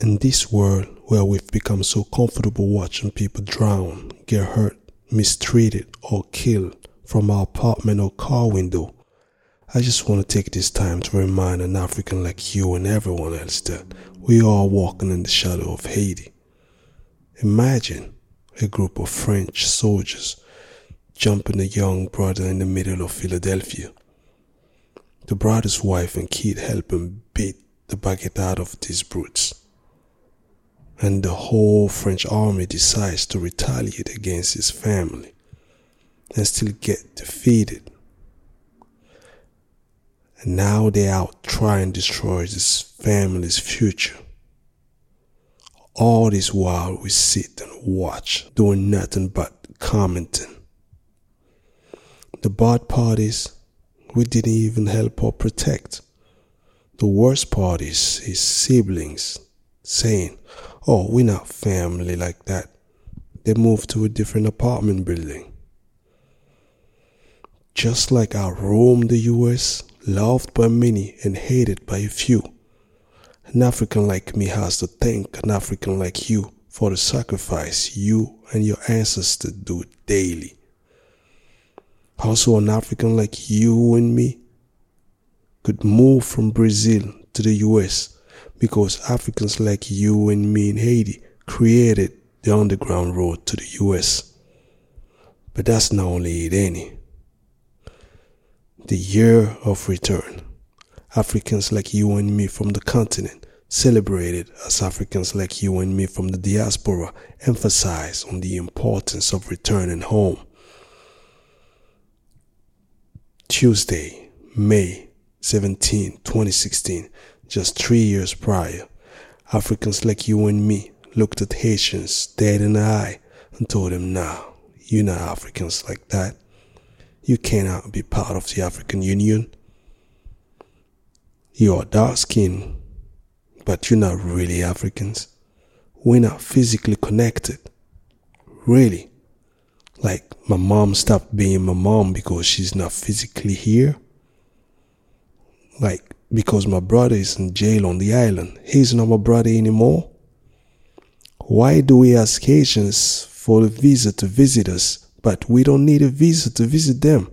In this world where we've become so comfortable watching people drown, get hurt, mistreated, or killed from our apartment or car window, I just want to take this time to remind an African like you and everyone else that we are walking in the shadow of Haiti. Imagine a group of French soldiers jumping a young brother in the middle of Philadelphia. The brother's wife and kid help him beat the baguette out of these brutes and the whole French army decides to retaliate against his family and still get defeated. And now they're out trying to destroy this family's future. All this while we sit and watch, doing nothing but commenting. The bad part is we didn't even help or protect. The worst part is his siblings saying, Oh, we're not family like that. They moved to a different apartment building. Just like I roamed the US, loved by many and hated by a few. An African like me has to thank an African like you for the sacrifice you and your ancestors do daily. Also, an African like you and me could move from Brazil to the US because Africans like you and me in Haiti created the underground road to the US. But that's not only it, any. The year of return. Africans like you and me from the continent celebrated as Africans like you and me from the diaspora emphasize on the importance of returning home. Tuesday, May 17, 2016 just three years prior, Africans like you and me looked at Haitians dead in the eye and told them, nah, you're not Africans like that. You cannot be part of the African Union. You're dark skinned, but you're not really Africans. We're not physically connected. Really. Like my mom stopped being my mom because she's not physically here. Like because my brother is in jail on the island. He's not my brother anymore. Why do we ask Haitians for a visa to visit us, but we don't need a visa to visit them?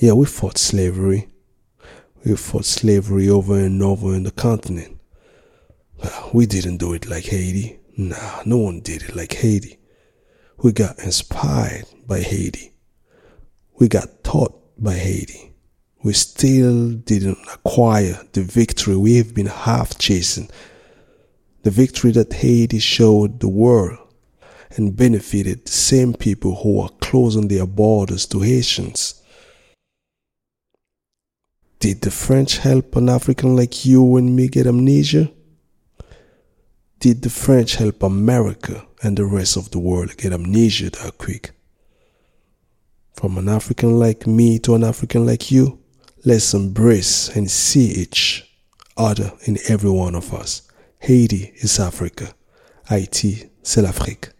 Yeah, we fought slavery. We fought slavery over and over in the continent. We didn't do it like Haiti. Nah, no one did it like Haiti. We got inspired by Haiti. We got taught by Haiti. We still didn't acquire the victory we have been half chasing. The victory that Haiti showed the world and benefited the same people who are closing their borders to Haitians. Did the French help an African like you and me get amnesia? Did the French help America and the rest of the world get amnesia that quick? From an African like me to an African like you, let's embrace and see each other in every one of us. Haiti is Africa. Haiti, c'est l'Afrique.